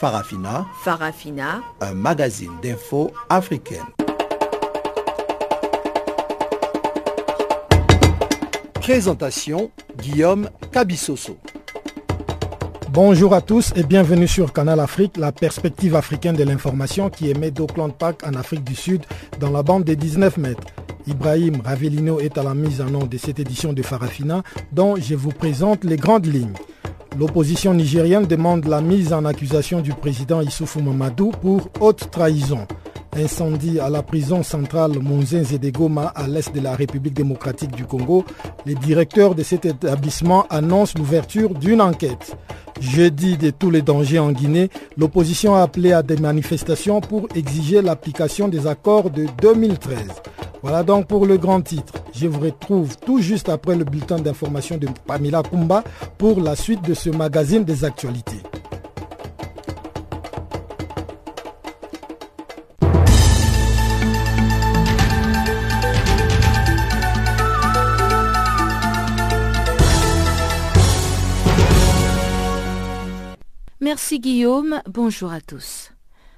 Farafina. Farafina. Un magazine d'infos africaine. Présentation Guillaume Cabissoso. Bonjour à tous et bienvenue sur Canal Afrique, la perspective africaine de l'information qui émet d'Auckland Park en Afrique du Sud dans la bande des 19 mètres. Ibrahim Ravelino est à la mise en nom de cette édition de Farafina dont je vous présente les grandes lignes. L'opposition nigérienne demande la mise en accusation du président Issoufou Mamadou pour haute trahison. Incendie à la prison centrale Monzenze de Goma à l'est de la République démocratique du Congo. Les directeurs de cet établissement annoncent l'ouverture d'une enquête. Jeudi de tous les dangers en Guinée, l'opposition a appelé à des manifestations pour exiger l'application des accords de 2013. Voilà donc pour le grand titre. Je vous retrouve tout juste après le bulletin d'information de Pamela Kumba pour la suite de ce magazine des actualités. Merci Guillaume, bonjour à tous.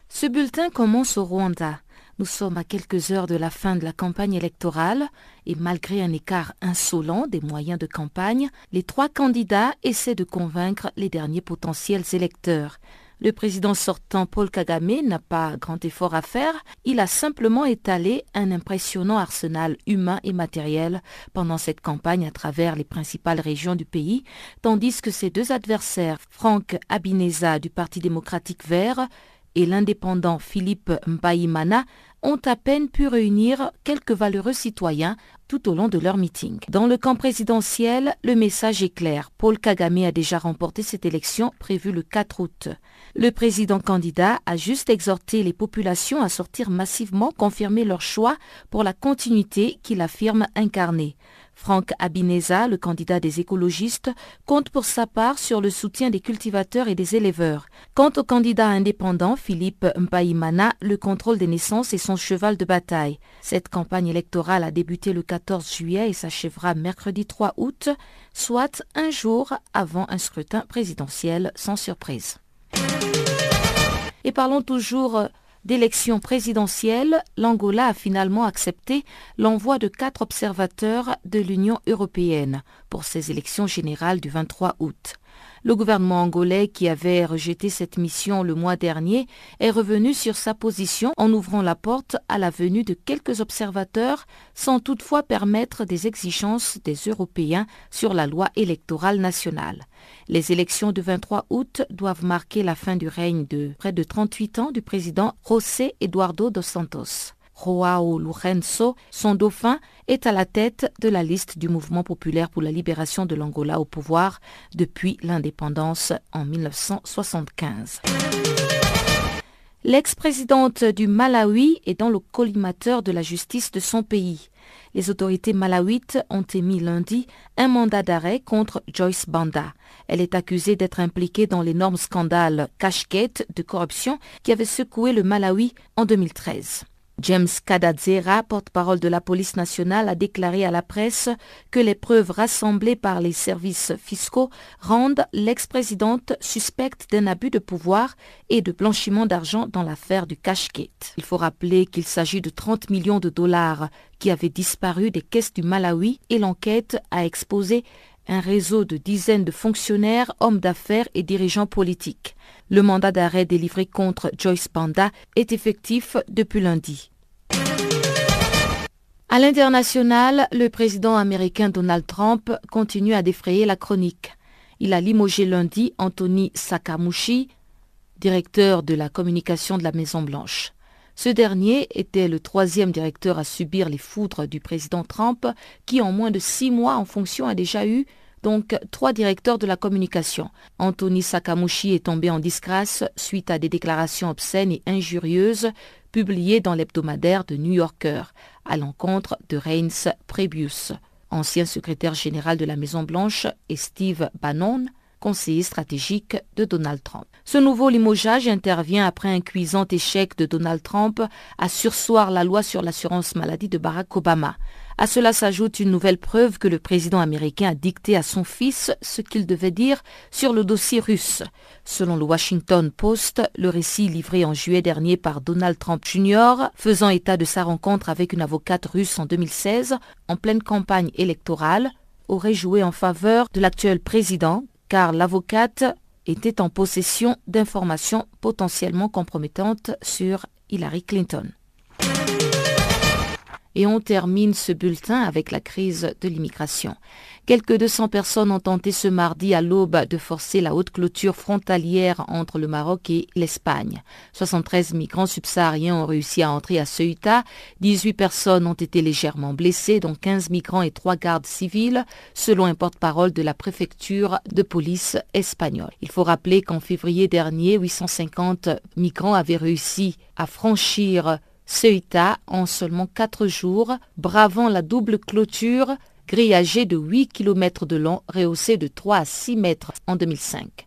Ce bulletin commence au Rwanda. Nous sommes à quelques heures de la fin de la campagne électorale et malgré un écart insolent des moyens de campagne, les trois candidats essaient de convaincre les derniers potentiels électeurs. Le président sortant Paul Kagame n'a pas grand effort à faire, il a simplement étalé un impressionnant arsenal humain et matériel pendant cette campagne à travers les principales régions du pays, tandis que ses deux adversaires, Franck Abineza du Parti démocratique vert et l'indépendant Philippe Mbaïmana, ont à peine pu réunir quelques valeureux citoyens tout au long de leur meeting. Dans le camp présidentiel, le message est clair. Paul Kagame a déjà remporté cette élection prévue le 4 août. Le président candidat a juste exhorté les populations à sortir massivement confirmer leur choix pour la continuité qu'il affirme incarner. Franck Abineza, le candidat des écologistes, compte pour sa part sur le soutien des cultivateurs et des éleveurs. Quant au candidat indépendant Philippe Mpaimana, le contrôle des naissances est son cheval de bataille. Cette campagne électorale a débuté le 14 juillet et s'achèvera mercredi 3 août, soit un jour avant un scrutin présidentiel sans surprise. Et parlons toujours d'élections présidentielles, l'Angola a finalement accepté l'envoi de quatre observateurs de l'Union européenne pour ces élections générales du 23 août. Le gouvernement angolais, qui avait rejeté cette mission le mois dernier, est revenu sur sa position en ouvrant la porte à la venue de quelques observateurs, sans toutefois permettre des exigences des Européens sur la loi électorale nationale. Les élections du 23 août doivent marquer la fin du règne de près de 38 ans du président José Eduardo dos Santos. Joao Lourenço, son dauphin, est à la tête de la liste du mouvement populaire pour la libération de l'Angola au pouvoir depuis l'indépendance en 1975. L'ex-présidente du Malawi est dans le collimateur de la justice de son pays. Les autorités malawites ont émis lundi un mandat d'arrêt contre Joyce Banda. Elle est accusée d'être impliquée dans l'énorme scandale cache-quête de corruption qui avait secoué le Malawi en 2013. James Kadadzera, porte-parole de la police nationale, a déclaré à la presse que les preuves rassemblées par les services fiscaux rendent l'ex-présidente suspecte d'un abus de pouvoir et de blanchiment d'argent dans l'affaire du cash-gate. Il faut rappeler qu'il s'agit de 30 millions de dollars qui avaient disparu des caisses du Malawi et l'enquête a exposé un réseau de dizaines de fonctionnaires, hommes d'affaires et dirigeants politiques. Le mandat d'arrêt délivré contre Joyce Banda est effectif depuis lundi. À l'international, le président américain Donald Trump continue à défrayer la chronique. Il a limogé lundi Anthony Sakamushi, directeur de la communication de la Maison-Blanche. Ce dernier était le troisième directeur à subir les foudres du président Trump, qui en moins de six mois en fonction a déjà eu donc trois directeurs de la communication. Anthony Sakamushi est tombé en disgrâce suite à des déclarations obscènes et injurieuses publiées dans l'hebdomadaire de New Yorker à l'encontre de Reince Prebius, ancien secrétaire général de la Maison-Blanche, et Steve Bannon, conseiller stratégique de Donald Trump. Ce nouveau limogeage intervient après un cuisant échec de Donald Trump à sursoir la loi sur l'assurance maladie de Barack Obama. À cela s'ajoute une nouvelle preuve que le président américain a dicté à son fils ce qu'il devait dire sur le dossier russe. Selon le Washington Post, le récit livré en juillet dernier par Donald Trump Jr., faisant état de sa rencontre avec une avocate russe en 2016, en pleine campagne électorale, aurait joué en faveur de l'actuel président, car l'avocate était en possession d'informations potentiellement compromettantes sur Hillary Clinton. Et on termine ce bulletin avec la crise de l'immigration. Quelques 200 personnes ont tenté ce mardi à l'aube de forcer la haute clôture frontalière entre le Maroc et l'Espagne. 73 migrants subsahariens ont réussi à entrer à Ceuta. 18 personnes ont été légèrement blessées, dont 15 migrants et 3 gardes civils, selon un porte-parole de la préfecture de police espagnole. Il faut rappeler qu'en février dernier, 850 migrants avaient réussi à franchir Ceuta en seulement quatre jours, bravant la double clôture grillagée de 8 km de long, rehaussée de 3 à 6 mètres en 2005.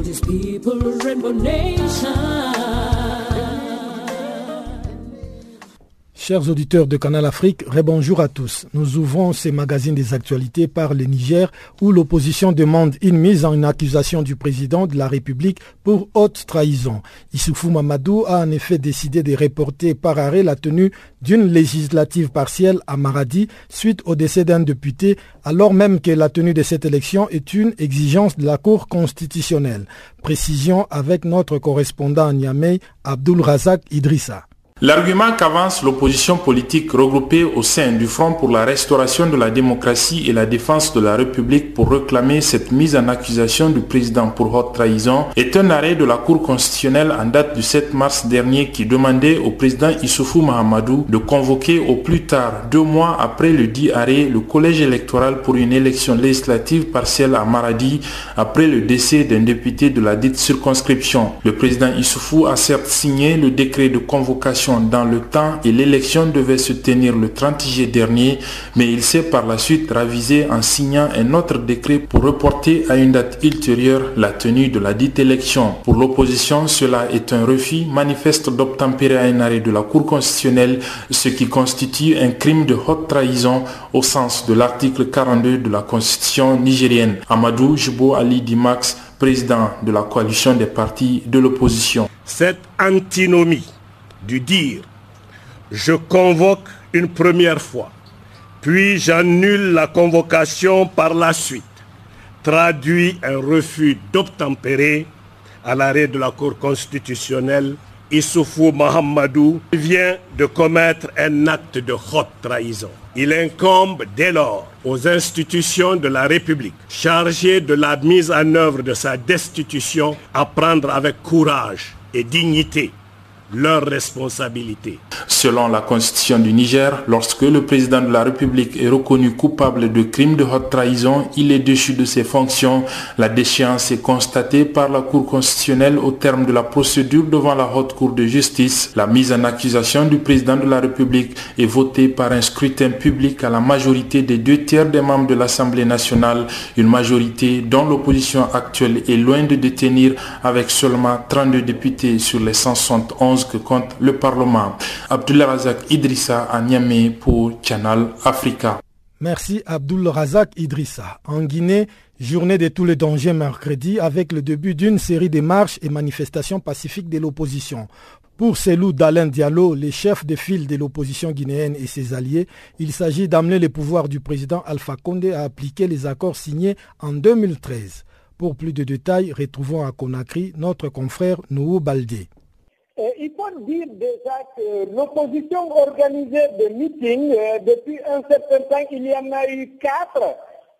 all these people, Rainbow Nation. Chers auditeurs de Canal Afrique, bonjour à tous. Nous ouvrons ces magazines des actualités par le Niger où l'opposition demande une mise en accusation du président de la République pour haute trahison. Issoufou Mamadou a en effet décidé de reporter par arrêt la tenue d'une législative partielle à Maradi suite au décès d'un député alors même que la tenue de cette élection est une exigence de la Cour constitutionnelle. Précision avec notre correspondant à Niamey, Abdul Razak Idrissa. L'argument qu'avance l'opposition politique regroupée au sein du Front pour la restauration de la démocratie et la défense de la République pour réclamer cette mise en accusation du président pour haute trahison est un arrêt de la Cour constitutionnelle en date du 7 mars dernier qui demandait au président Issoufou Mahamadou de convoquer au plus tard deux mois après le dit arrêt le collège électoral pour une élection législative partielle à Maradi après le décès d'un député de la dite circonscription. Le président Issoufou a certes signé le décret de convocation dans le temps et l'élection devait se tenir le 30 juillet dernier, mais il s'est par la suite ravisé en signant un autre décret pour reporter à une date ultérieure la tenue de la dite élection. Pour l'opposition, cela est un refus manifeste d'obtempérer à un arrêt de la Cour constitutionnelle, ce qui constitue un crime de haute trahison au sens de l'article 42 de la Constitution nigérienne. Amadou Jibo Ali Dimax, président de la coalition des partis de l'opposition. Cette antinomie du dire je convoque une première fois, puis j'annule la convocation par la suite, traduit un refus d'obtempérer à l'arrêt de la Cour constitutionnelle. Issoufou Mahamadou vient de commettre un acte de haute trahison. Il incombe dès lors aux institutions de la République chargées de la mise en œuvre de sa destitution à prendre avec courage et dignité leur responsabilité. Selon la constitution du Niger, lorsque le président de la République est reconnu coupable de crimes de haute trahison, il est déchu de ses fonctions. La déchéance est constatée par la Cour constitutionnelle au terme de la procédure devant la Haute Cour de justice. La mise en accusation du président de la République est votée par un scrutin public à la majorité des deux tiers des membres de l'Assemblée nationale, une majorité dont l'opposition actuelle est loin de détenir avec seulement 32 députés sur les 171 que compte le Parlement. Abdullah Razak Idrissa à Niamey pour Channel Africa. Merci Abdul Razak Idrissa. En Guinée, Journée de tous les dangers mercredi avec le début d'une série de marches et manifestations pacifiques de l'opposition. Pour Selou Dalin Diallo, les chefs de file de l'opposition guinéenne et ses alliés, il s'agit d'amener le pouvoir du président Alpha Condé à appliquer les accords signés en 2013. Pour plus de détails, retrouvons à Conakry notre confrère Nouhou Baldé. Il faut dire déjà que l'opposition organisait des meetings euh, depuis un certain temps. Il y en a eu quatre.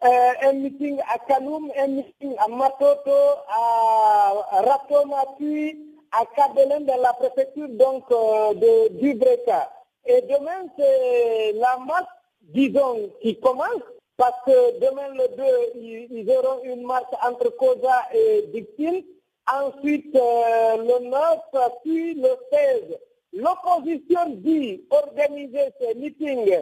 Euh, un meeting à Kaloum, un meeting à Matoto, à Ratoma, puis à Kabelen dans la préfecture donc euh, de Dubreka. Et demain, c'est la marche, disons, qui commence, parce que demain le 2, ils, auront une marche entre Koza et Dixil. Ensuite, euh, le 9, puis le 16. L'opposition dit organiser ces meetings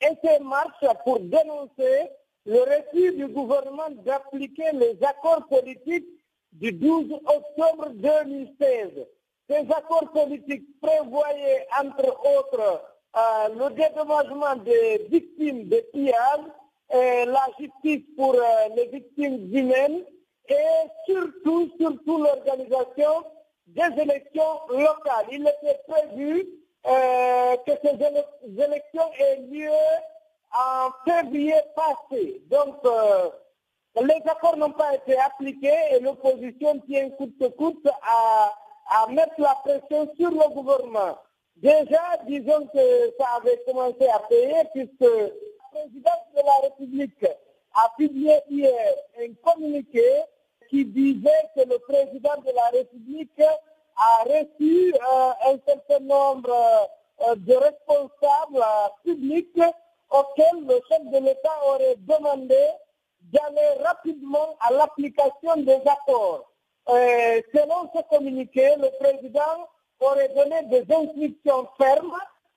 et ces marches pour dénoncer le refus du gouvernement d'appliquer les accords politiques du 12 octobre 2016. Ces accords politiques prévoyaient, entre autres, euh, le dédommagement des victimes de pillages, et la justice pour euh, les victimes humaines et surtout, surtout l'organisation des élections locales. Il était prévu euh, que ces élections aient lieu en février passé. Donc, les accords n'ont pas été appliqués et l'opposition tient que coûte à, à mettre la pression sur le gouvernement. Déjà, disons que ça avait commencé à payer puisque le président de la République a publié hier un communiqué qui disait que le président de la République a reçu euh, un certain nombre euh, de responsables euh, publics auxquels le chef de l'État aurait demandé d'aller rapidement à l'application des accords. Selon ce communiqué, le président aurait donné des instructions fermes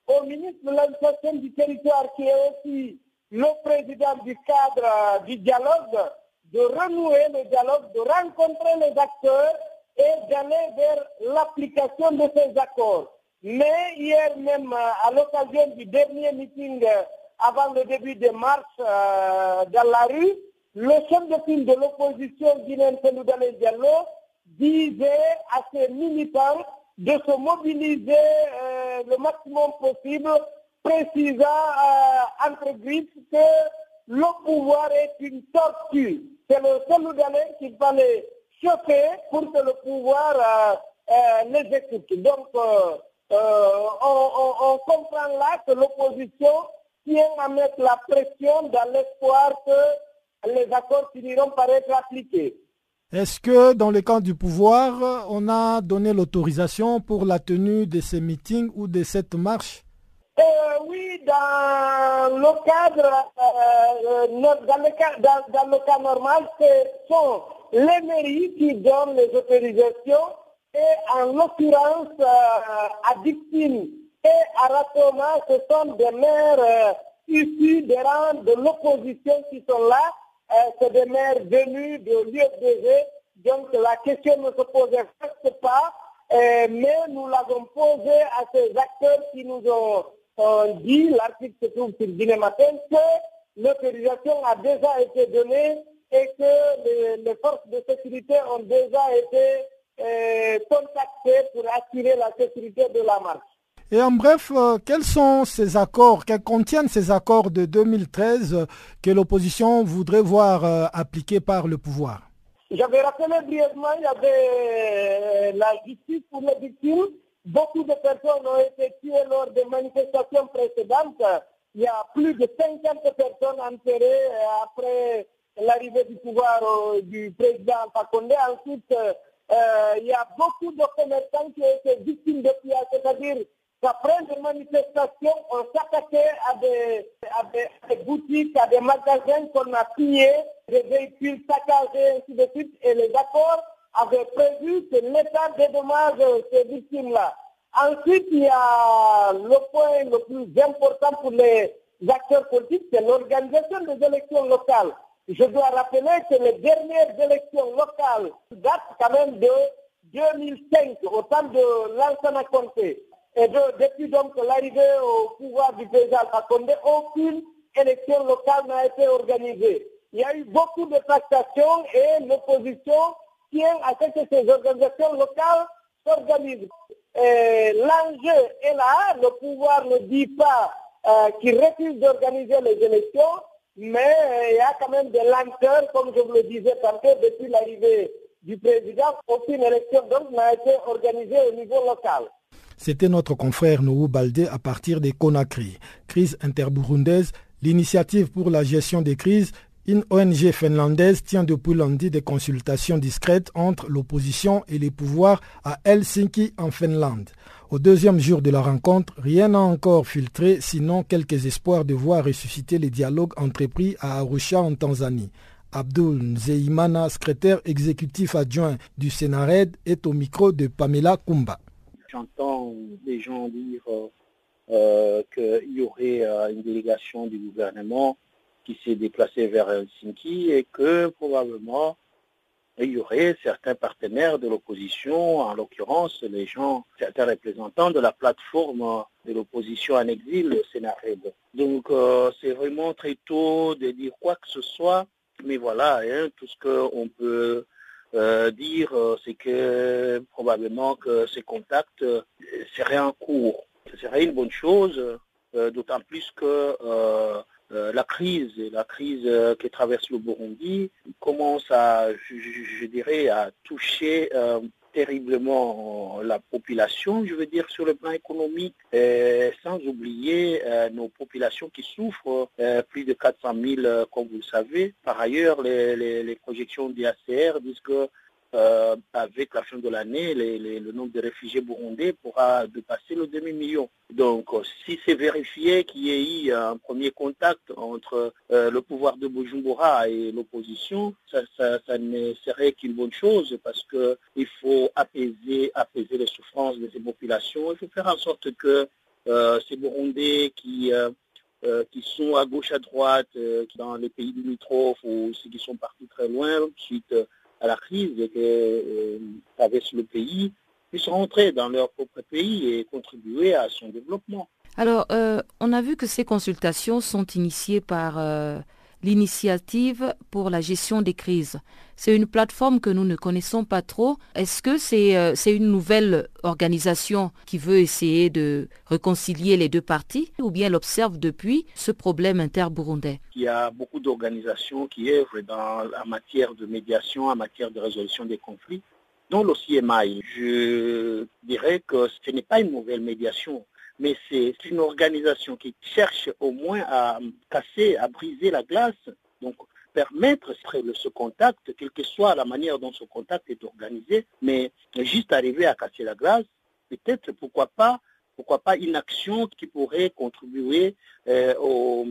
au ministre de l'administration du territoire, qui est aussi le président du cadre du dialogue, de renouer le dialogue, de rencontrer les acteurs et d'aller vers l'application de ces accords. Mais hier même, à l'occasion du dernier meeting avant le début des marches euh, dans la rue, le chef de file de l'opposition guinéenne Seloudalé Diallo disait à ses militants de se mobiliser euh, le maximum possible, précisant euh, entre griffes que le pouvoir est une tortue. C'est le Seloudalé qu'il fallait choquer pour que le pouvoir euh, les écoute. Donc, on, comprend là que l'opposition tient à mettre la pression dans l'espoir que les accords finiront par être appliqués. Est-ce que dans le camp du pouvoir, on a donné l'autorisation pour la tenue de ces meetings ou de cette marche? Euh, Oui, dans le cadre, euh, dans, le cas, dans, le cas normal, ce sont les mairies qui donnent les autorisations et en l'occurrence euh, à Dixine et à Ratoma, ce sont des maires issus des rangs de l'opposition qui sont là. Euh, c'est des maires venus de l'UFDG, donc la question ne se posait presque pas, euh, mais nous l'avons posé à ces acteurs qui nous ont, dit, l'article se trouve sur Guinée Matin, que l'autorisation a déjà été donnée et que les, forces de sécurité ont déjà été euh, contactées pour assurer la sécurité de la marche. Et en bref, euh, quels sont ces accords, quels contiennent ces accords de 2013 euh, que l'opposition voudrait voir euh, appliqués par le pouvoir? J'avais rappelé brièvement, il y avait la justice pour les victimes. Beaucoup de personnes ont été tuées lors des manifestations précédentes. Il y a plus de 50 personnes enterrées après l'arrivée du pouvoir du président Fakonde. Ensuite, il y a beaucoup de commerçants qui ont été victimes de pillage, c'est-à-dire après les manifestations, on s'attaquait à des, à, des, boutiques, à des magasins qu'on a pillés, des véhicules saccagés, ainsi de suite. Et les accords avaient prévu que l'État dédommage ces victimes-là. Ensuite, il y a le point le plus important pour les acteurs politiques, c'est l'organisation des élections locales. Je dois rappeler que les dernières élections locales datent quand même de 2005, au temps de Lansana Conté. Et depuis donc l'arrivée au pouvoir du président Fakonde, aucune élection locale n'a été organisée. il y a eu beaucoup de tractations et l'opposition tient à ce que ces organisations locales s'organisent. L'enjeu est là, le pouvoir ne dit pas euh, qu'il refuse d'organiser les élections, mais euh, il y a quand même des lenteurs, comme je vous le disais tantôt, depuis l'arrivée du président, aucune élection n'a été organisée au niveau local. C'était notre confrère Nourou Baldé à partir des Conakry. Crise interburundaise, l'initiative pour la gestion des crises une ONG finlandaise tient depuis lundi des consultations discrètes entre l'opposition et les pouvoirs à Helsinki en Finlande. Au deuxième jour de la rencontre, rien n'a encore filtré, sinon quelques espoirs de voir ressusciter les dialogues entrepris à Arusha en Tanzanie. Abdul Nzeimana, secrétaire exécutif adjoint du Sénared, est au micro de Pamela Kumba. J'entends des gens dire euh, qu'il y aurait euh, une délégation du gouvernement qui s'est déplacé vers Helsinki et que probablement il y aurait certains partenaires de l'opposition, en l'occurrence les gens, certains représentants de la plateforme de l'opposition en exil, le Sénared. Donc euh, c'est vraiment très tôt de dire quoi que ce soit, mais voilà, hein, tout ce qu'on peut euh, dire, euh, c'est que probablement que ces contacts seraient en cours. Ce serait une bonne chose, d'autant plus que euh, la crise, la crise euh, qui traverse le Burundi commence à, je, dirais, à toucher euh, terriblement la population, je veux dire, sur le plan économique, sans oublier nos populations qui souffrent, plus de 400 000, comme vous le savez. Par ailleurs, les, les, les projections disent que euh, avec la fin de l'année, le nombre de réfugiés burundais pourra dépasser le demi-million. Donc, euh, si c'est vérifié qu'il y ait eu un premier contact entre euh, le pouvoir de Bujumbura et l'opposition, ça, ne serait qu'une bonne chose parce qu'il faut apaiser, apaiser les souffrances de ces populations. Il faut faire en sorte que ces Burundais qui sont à gauche, à droite, dans les pays limitrophes ou ceux qui sont partis très loin, suite à la crise que euh, traverse le pays puissent rentrer dans leur propre pays et contribuer à son développement. Alors, euh, on a vu que ces consultations sont initiées par euh, l'initiative pour la gestion des crises. C'est une plateforme que nous ne connaissons pas trop. Est-ce que c'est euh, une nouvelle organisation qui veut essayer de réconcilier les deux parties ou bien elle observe depuis ce problème inter-burundais? Il y a beaucoup d'organisations qui œuvrent dans la matière de médiation, en matière de résolution des conflits dont le CMI. Je dirais que ce n'est pas une nouvelle médiation mais c'est une organisation qui cherche au moins à casser, à briser la glace, donc permettre ce contact, quelle que soit la manière dont ce contact est organisé, mais juste arriver à casser la glace, peut-être pourquoi pas pourquoi pas une action qui pourrait contribuer euh, aux,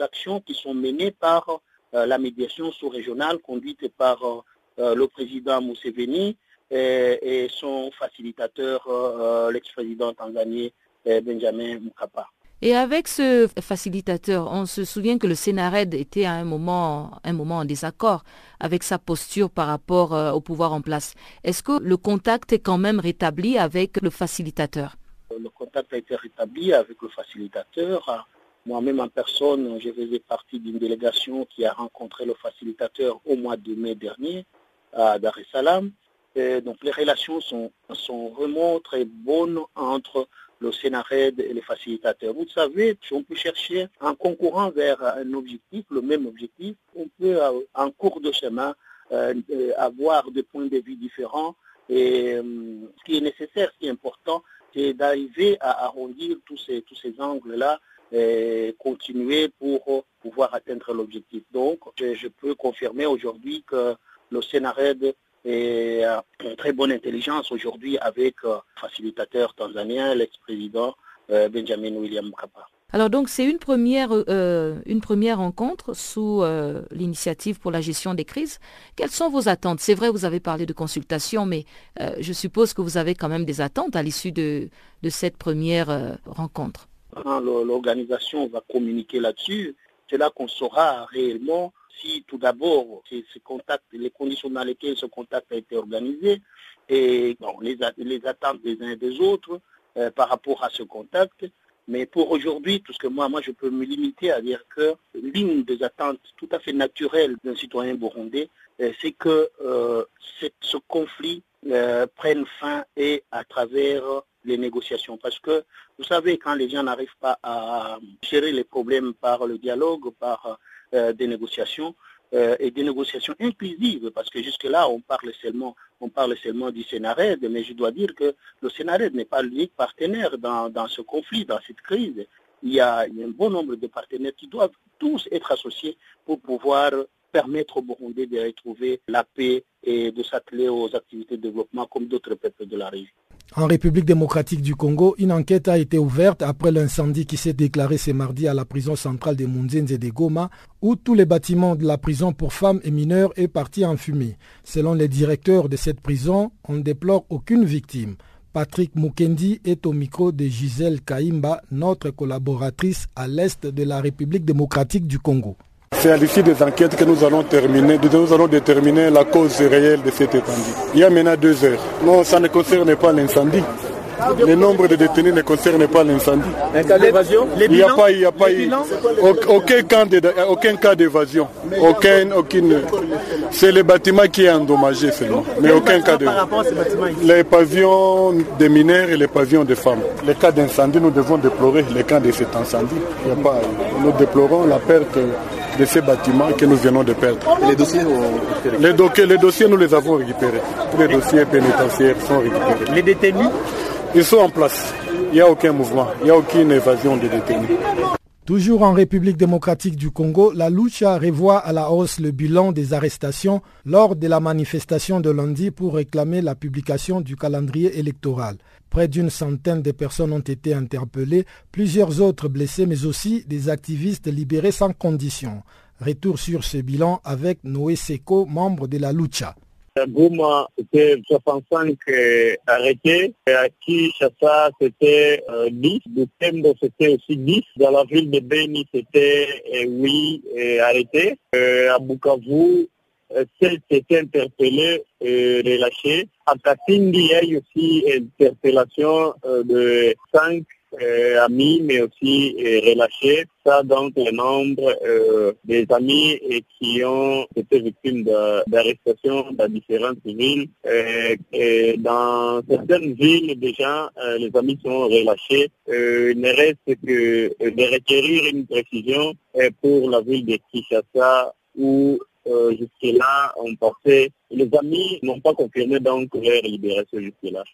actions qui sont menées par euh, la médiation sous-régionale conduite par euh, le président Museveni et, et son facilitateur, l'ex-président tanzanien Benjamin. Et avec ce facilitateur, on se souvient que le Sénared était à un moment, un moment en désaccord avec sa posture par rapport euh, au pouvoir en place. Est-ce que le contact est quand même rétabli avec le facilitateur? Le contact a été rétabli avec le facilitateur. Moi-même en personne, je faisais partie d'une délégation qui a rencontré le facilitateur au mois de mai dernier à Dar es Salaam. donc les relations sont, sont vraiment très bonnes entre le Sénared et les facilitateurs. Vous savez, si on peut chercher en concourant vers un objectif, le même objectif, on peut euh, en cours de chemin euh, euh, avoir des points de vue différents. Et ce qui est nécessaire, ce qui est important, c'est d'arriver à arrondir tous ces, tous ces angles-là et continuer pour pouvoir atteindre l'objectif. Donc, je, peux confirmer aujourd'hui que le Sénared et euh, une très bonne intelligence aujourd'hui avec le euh, facilitateur tanzanien, l'ex-président euh, Benjamin William Mkapa. Alors donc c'est une première, une première rencontre sous l'initiative pour la gestion des crises. Quelles sont vos attentes? C'est vrai, vous avez parlé de consultation, mais je suppose que vous avez quand même des attentes à l'issue de, de, cette première rencontre. L'organisation va communiquer là-dessus. C'est là qu'on saura réellement si tout d'abord ce contact, les conditions dans lesquelles ce contact a été organisé et les, attentes des uns et des autres euh, par rapport à ce contact Mais pour aujourd'hui, tout ce que moi, moi, je peux me limiter à dire que l'une des attentes tout à fait naturelles d'un citoyen burundais, euh, c'est que euh, ce conflit prenne fin et à travers les négociations. Parce que, vous savez, quand les gens n'arrivent pas à gérer les problèmes par le dialogue, par des négociations, et des négociations inclusives, parce que jusque-là, on parle seulement, on parle seulement du Sénarède, mais je dois dire que le Sénarède n'est pas l'unique partenaire dans, ce conflit, dans cette crise. Il y, a, il y, a, un bon nombre de partenaires qui doivent tous être associés pour pouvoir permettre au Burundi de retrouver la paix et de s'atteler aux activités de développement comme d'autres peuples de la région. En République démocratique du Congo, une enquête a été ouverte après l'incendie qui s'est déclaré ce mardi à la prison centrale de et de Goma, où tous les bâtiments de la prison pour femmes et mineurs est parti en fumée. Selon les directeurs de cette prison, on ne déplore aucune victime. Patrick Mukendi est au micro de Gisèle Kaimba, notre collaboratrice à l'est de la République démocratique du Congo. C'est à l'issue des enquêtes que nous allons terminer, nous allons déterminer la cause réelle de cet incendie. Il y a maintenant deux heures. Non, ça ne concerne pas l'incendie. Le nombre de détenus ne concerne pas l'incendie. Il n'y a pas, il y a pas aucun cas aucun cas d'évasion. Aucun, aucune. C'est le bâtiment qui est endommagé seulement. Mais aucun cas de. Les pavillons des mineurs et les pavillons des femmes. Les cas d'incendie, nous devons déplorer les cas de cet incendie. Il y a pas, nous déplorons la perte de ces bâtiments que nous venons de perdre. les dossiers les, dossiers, les dossiers, nous les avons récupérés. Tous les dossiers pénitentiaires sont récupérés. Les détenus Ils sont en place. Il n'y a aucun mouvement. Il n'y a aucune évasion des détenus. Toujours en République démocratique du Congo, la Lucha revoit à la hausse le bilan des arrestations lors de la manifestation de lundi pour réclamer la publication du calendrier électoral. Près d'une centaine de personnes ont été interpellées, plusieurs autres blessés, mais aussi des activistes libérés sans condition. Retour sur ce bilan avec Noé Seko, membre de la Lucha. À c'était 65 euh, arrêtés. À Kinshasa, c'était euh, 10. Butembo, c'était aussi 10. Dans la ville de Beni, c'était euh, 8 euh, arrêtés. à Bukavu, 7 étaient interpellés et relâchés. À Katindi, il y a eu aussi interpellation de 5 euh, amis, mais aussi euh, relâchés. Ça, donc, le nombre euh, des amis qui ont été victimes d'arrestations dans différentes villes. dans certaines villes, déjà, les amis sont relâchés. il ne reste que de requérir une précision pour la ville de Kinshasa où jusque-là, on pensait, les amis n'ont pas confirmé donc leur libération jusque-là.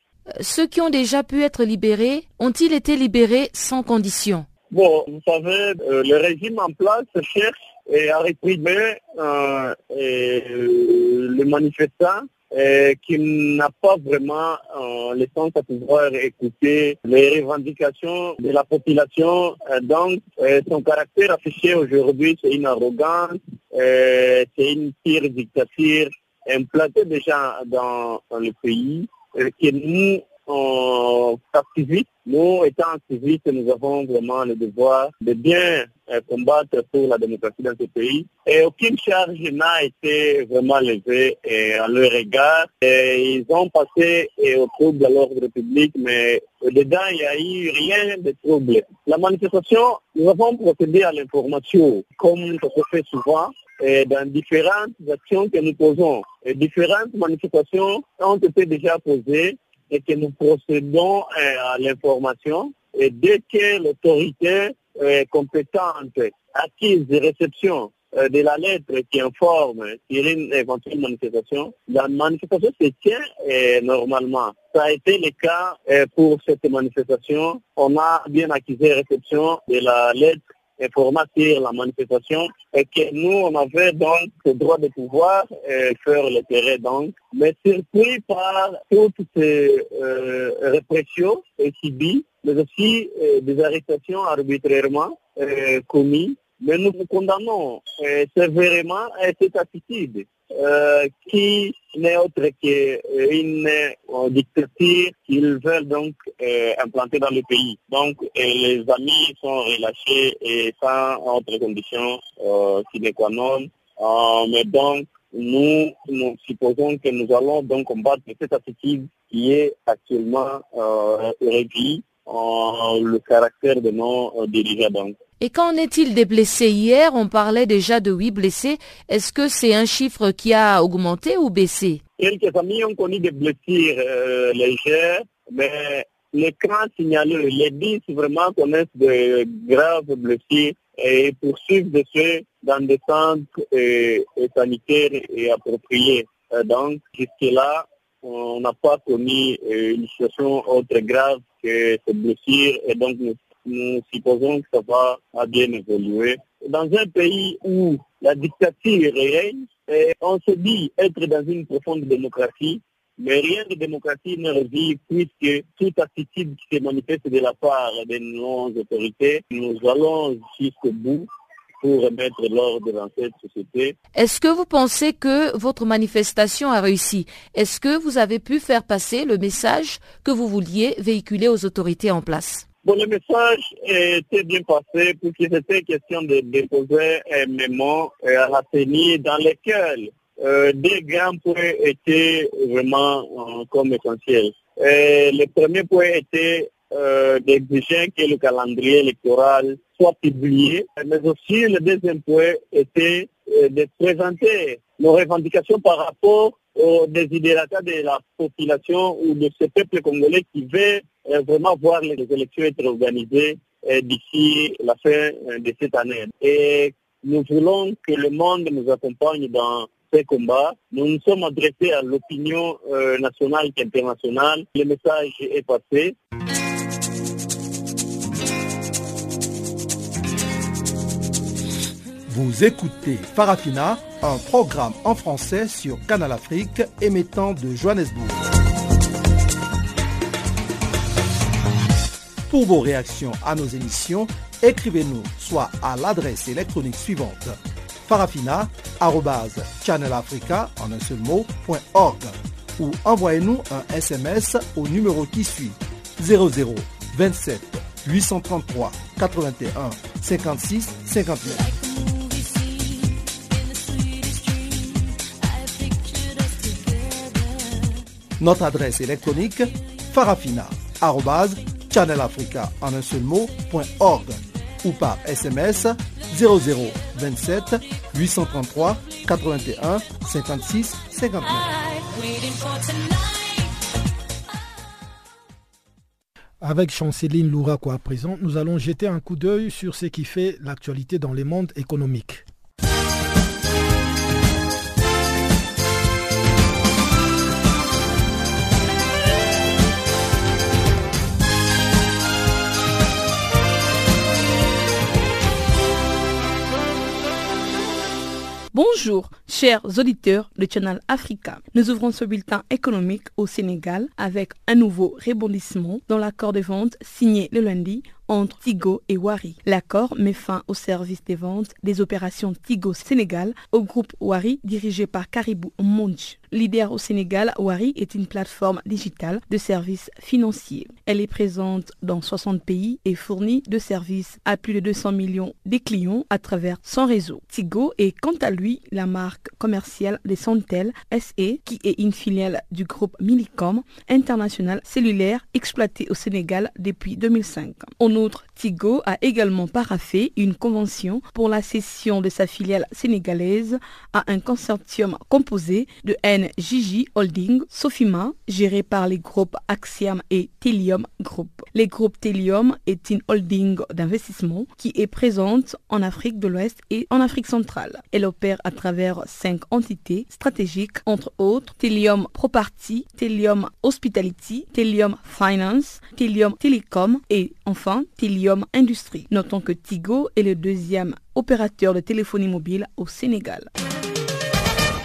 Ceux qui ont déjà pu être libérés ont-ils été libérés sans condition? Bon, vous savez, euh, le régime en place cherche et à réprimer euh, et, euh, les manifestants et qui n'a pas vraiment euh, le sens à pouvoir écouter les revendications de la population. donc, son caractère affiché aujourd'hui, c'est une arrogance, c'est une pire dictature implantée déjà dans le pays que nous, en activistes, nous étant activistes, nous avons vraiment le devoir de bien euh, combattre pour la démocratie dans ce pays. Et aucune charge n'a été vraiment levée à leur égard. Ils ont passé au trouble de l'ordre public, mais dedans, il n'y a eu rien de trouble. La manifestation, nous avons procédé à l'information, comme ça se fait souvent et dans différentes actions que nous posons. Différentes manifestations ont été déjà posées et que nous procédons euh, à l'information. Et dès que l'autorité est compétente acquise de réception euh, de la lettre qui informe sur une éventuelle manifestation, la manifestation se tient euh, normalement. Ça a été le cas pour cette manifestation. On a bien acquis réception de la lettre informant sur la manifestation et que nous, on avait donc le droit de pouvoir euh, faire le terrain donc, mais surpris par toutes ces euh, répressions subies, mais aussi euh, des arrestations arbitrairement euh, commises. Mais nous condamnons euh, sévèrement cette attitude. Euh, qui n'est autre qu'une euh, dictature qu'ils veulent donc euh, implanter dans le pays. Donc les amis sont relâchés et sans autre condition sine qua non. mais donc nous, supposons que nous allons donc combattre cette attitude qui est actuellement euh, le caractère de nos dirigeants. Et qu'en est-il des blessés Hier, on parlait déjà de 8 blessés. Est-ce que c'est un chiffre qui a augmenté ou baissé? Quelques amis ont connu des blessures euh, légères, mais les camps signalés, les 10 vraiment connaissent de graves blessures et poursuivent de ceux dans des centres euh, sanitaires et appropriés. Euh, donc, jusque-là, on n'a pas connu une situation autre grave que ces blessures et donc nous nous supposons que ça va bien évoluer. Dans un pays où la dictature règne, on se dit être dans une profonde démocratie, mais rien de démocratie ne revit puisque toute attitude qui se manifeste de la part de nos autorités, nous allons jusqu'au bout pour remettre l'ordre dans cette société. Est-ce que vous pensez que votre manifestation a réussi? Est-ce que vous avez pu faire passer le message que vous vouliez véhiculer aux autorités en place? Bon, le message était bien passé puisque c'était question de déposer un mémo à la CENI dans lequel euh, des grands points étaient vraiment euh, comme essentiels. le premier point était euh, d'exiger que le calendrier électoral soit publié, mais aussi le deuxième point était de présenter nos revendications par rapport aux désidératas de la population ou de ce peuple congolais qui veut euh, vraiment voir les élections être organisées euh, d'ici la fin euh, de cette année. Et nous voulons que le monde nous accompagne dans ces combats. Nous nous sommes adressés à l'opinion nationale et internationale. Le message est passé. Vous écoutez Farafina, un programme en français sur Canal Afrique émettant de Johannesburg. Pour vos réactions à nos émissions, écrivez-nous soit à l'adresse électronique suivante farafina.channelafrica en un seul ou envoyez-nous un SMS au numéro qui suit 00 27 833 81 56 59. Notre adresse électronique farafina Channel Africa en un seul mot.org ou par SMS 0027 833 81 56 59. Avec Chanceline Louraco à présent, nous allons jeter un coup d'œil sur ce qui fait l'actualité dans les mondes économiques. Bonjour, chers auditeurs de Channel Africa. Nous ouvrons ce bulletin économique au Sénégal avec un nouveau rebondissement dans l'accord de vente signé le lundi entre Tigo et Wari. L'accord met fin au service des ventes des opérations Tigo Sénégal au groupe Wari dirigé par Caribou Monj. Leader au Sénégal, Wari est une plateforme digitale de services financiers. Elle est présente dans 60 pays et fournit de services à plus de 200 millions de clients à travers son réseau. Tigo est quant à lui la marque commerciale des Santel SE qui est une filiale du groupe Millicom international cellulaire exploité au Sénégal depuis 2005. En outre, Tigo a également paraffé une convention pour la cession de sa filiale sénégalaise à un consortium composé de NJJ Holding, Sofima, géré par les groupes Axiom et Telium Group. Les groupes Telium est une holding d'investissement qui est présente en Afrique de l'Ouest et en Afrique centrale. Elle opère à travers cinq entités stratégiques, entre autres Telium Property, Telium Hospitality, Telium Finance, Telium Telecom et enfin Telium Industrie. Notons que Tigo est le deuxième opérateur de téléphonie mobile au Sénégal.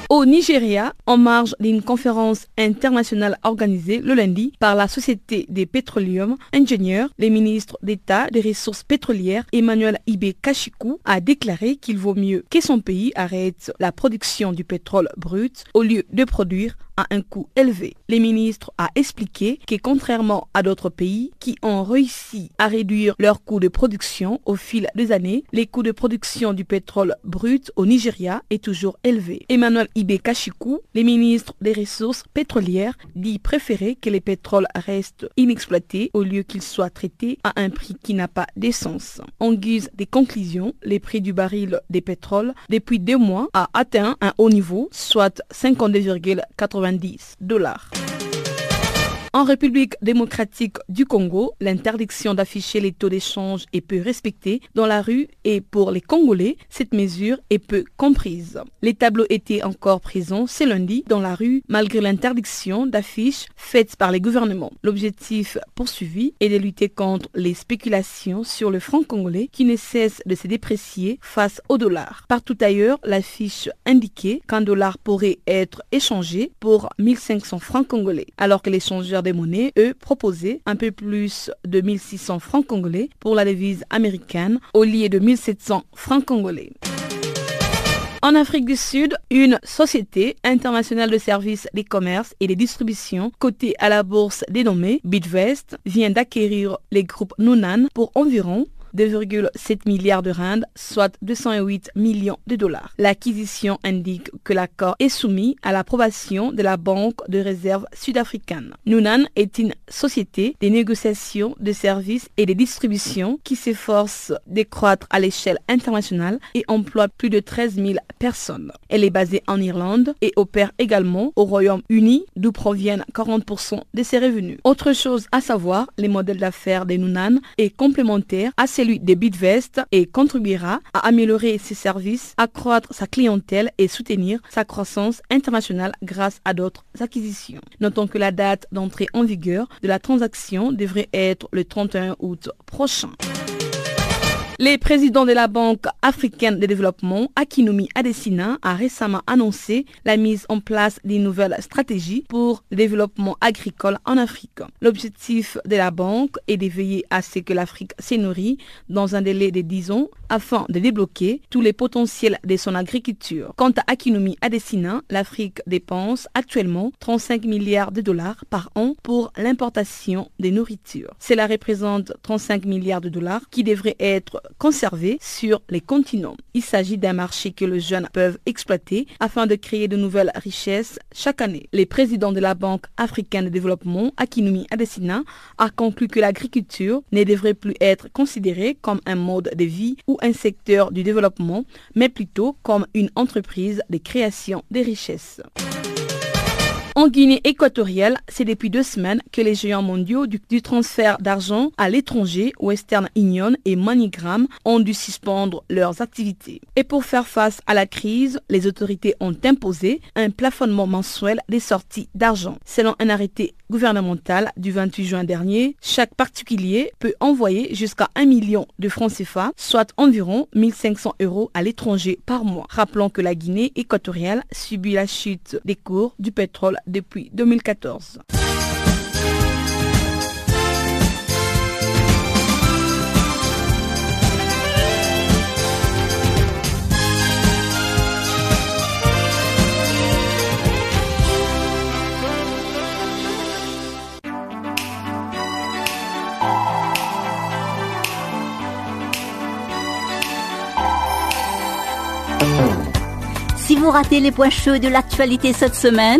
Au Nigeria, en marge d'une conférence internationale organisée le lundi par la Société des pétroleums ingénieurs, le ministre d'État des ressources pétrolières Emmanuel Ibe Kashiku a déclaré qu'il vaut mieux que son pays arrête la production du pétrole brut au lieu de produire à un coût élevé. Les ministres a expliqué que contrairement à d'autres pays qui ont réussi à réduire leurs coûts de production au fil des années, les coûts de production du pétrole brut au Nigeria est toujours élevé. Emmanuel Ibe Kashiku, le ministre des Ressources pétrolières, dit préférer que les pétroles restent inexploités au lieu qu'ils soient traités à un prix qui n'a pas d'essence. En guise des conclusions, les prix du baril des pétroles depuis deux mois a atteint un haut niveau, soit 52,90 dollars. En République démocratique du Congo, l'interdiction d'afficher les taux d'échange est peu respectée dans la rue et pour les Congolais, cette mesure est peu comprise. Les tableaux étaient encore présents ce lundi dans la rue malgré l'interdiction d'affiches faites par les gouvernements. L'objectif poursuivi est de lutter contre les spéculations sur le franc congolais qui ne cesse de se déprécier face au dollar. Partout ailleurs, l'affiche indiquait qu'un dollar pourrait être échangé pour 1500 francs congolais alors que l'échangeur des monnaies, eux, proposaient un peu plus de 1600 francs congolais pour la devise américaine au lieu de 1700 francs congolais. En Afrique du Sud, une société internationale de services des commerces et des distributions cotée à la bourse dénommée Bitvest vient d'acquérir les groupes Nunan pour environ 2,7 milliards de rand, soit 208 millions de dollars. L'acquisition indique que l'accord est soumis à l'approbation de la Banque de réserve sud-africaine. Nunan est une société des négociations de services et de distribution qui s'efforce de croître à l'échelle internationale et emploie plus de 13 000 personnes. Elle est basée en Irlande et opère également au Royaume-Uni d'où proviennent 40% de ses revenus. Autre chose à savoir, les modèles d'affaires des Nunan est complémentaire à ces celui des Bitvest et contribuera à améliorer ses services, accroître sa clientèle et soutenir sa croissance internationale grâce à d'autres acquisitions. Notons que la date d'entrée en vigueur de la transaction devrait être le 31 août prochain. Le président de la Banque africaine de développement, Akinumi Adesina, a récemment annoncé la mise en place d'une nouvelle stratégie pour le développement agricole en Afrique. L'objectif de la banque est de veiller à ce que l'Afrique s'est nourrie dans un délai de 10 ans afin de débloquer tous les potentiels de son agriculture. Quant à Akinumi Adesina, l'Afrique dépense actuellement 35 milliards de dollars par an pour l'importation des nourritures. Cela représente 35 milliards de dollars qui devraient être conservés sur les continents. Il s'agit d'un marché que les jeunes peuvent exploiter afin de créer de nouvelles richesses chaque année. Le président de la Banque africaine de développement, Akinumi Adesina, a conclu que l'agriculture ne devrait plus être considérée comme un mode de vie ou un secteur du développement, mais plutôt comme une entreprise de création des richesses. En Guinée équatoriale, c'est depuis deux semaines que les géants mondiaux du, transfert d'argent à l'étranger, Western Union et MoneyGram, ont dû suspendre leurs activités. Et pour faire face à la crise, les autorités ont imposé un plafonnement mensuel des sorties d'argent. Selon un arrêté gouvernemental du 28 juin dernier, chaque particulier peut envoyer jusqu'à 1 million de francs CFA, soit environ 1500 euros à l'étranger par mois. Rappelons que la Guinée équatoriale subit la chute des cours du pétrole depuis 2014. Si vous ratez les points chauds de l'actualité cette semaine,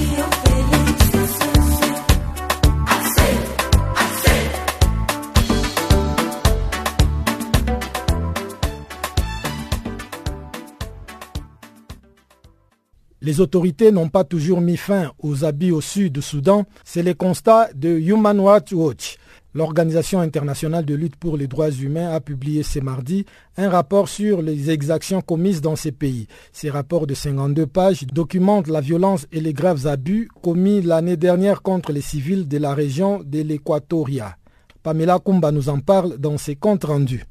Les autorités n'ont pas toujours mis fin aux habits au sud du Soudan. C'est le constat de Human Rights Watch. L'Organisation internationale de lutte pour les droits humains a publié ce mardi un rapport sur les exactions commises dans ces pays. Ces rapports de 52 pages documentent la violence et les graves abus commis l'année dernière contre les civils de la région de l'Équatoria. Pamela Kumba nous en parle dans ses comptes rendus.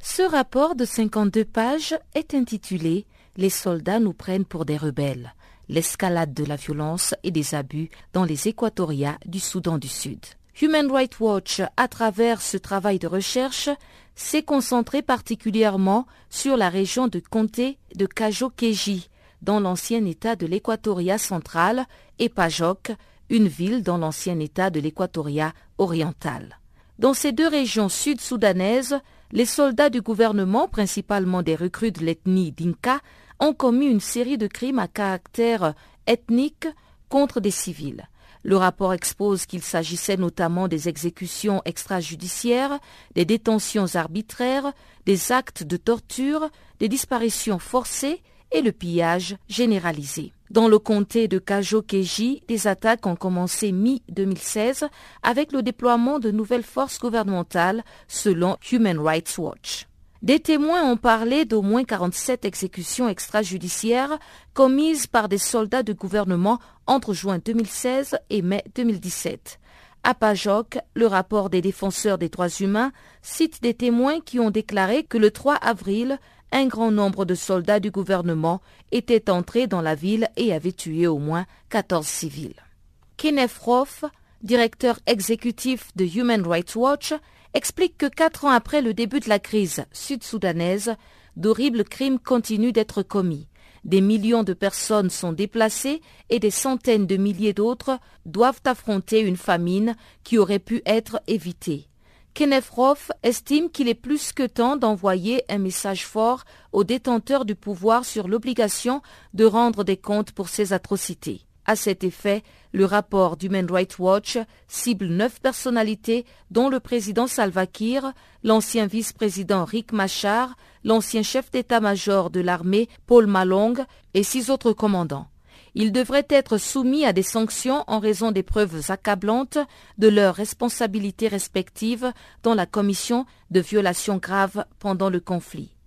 Ce rapport de 52 pages est intitulé Les soldats nous prennent pour des rebelles, l'escalade de la violence et des abus dans les Équatorias du Soudan du Sud. Human Rights Watch, à travers ce travail de recherche, s'est concentré particulièrement sur la région de comté de Kajo-Keji, dans l'ancien État de l'Équatoria central, et Pajok, une ville dans l'ancien État de l'Équatoria oriental. Dans ces deux régions sud-soudanaises, les soldats du gouvernement, principalement des recrues de l'ethnie Dinka, ont commis une série de crimes à caractère ethnique contre des civils. Le rapport expose qu'il s'agissait notamment des exécutions extrajudiciaires, des détentions arbitraires, des actes de torture, des disparitions forcées et le pillage généralisé. Dans le comté de Kajo-Keji, des attaques ont commencé mi-2016 avec le déploiement de nouvelles forces gouvernementales selon Human Rights Watch. Des témoins ont parlé d'au moins 47 exécutions extrajudiciaires commises par des soldats du gouvernement entre juin 2016 et mai 2017. À Pajok, le rapport des défenseurs des droits humains cite des témoins qui ont déclaré que le 3 avril, un grand nombre de soldats du gouvernement étaient entrés dans la ville et avaient tué au moins 14 civils. Kenneth Roth, directeur exécutif de Human Rights Watch, explique que quatre ans après le début de la crise sud-soudanaise, d'horribles crimes continuent d'être commis. Des millions de personnes sont déplacées et des centaines de milliers d'autres doivent affronter une famine qui aurait pu être évitée. Kenneth Roth estime qu'il est plus que temps d'envoyer un message fort aux détenteurs du pouvoir sur l'obligation de rendre des comptes pour ces atrocités. À cet effet, le rapport d'Human Rights Watch cible neuf personnalités dont le président Salva Kiir, l'ancien vice-président Rick Machar, l'ancien chef d'état-major de l'armée Paul Malong et six autres commandants. Ils devraient être soumis à des sanctions en raison des preuves accablantes de leurs responsabilités respectives dans la commission de violations graves pendant le conflit.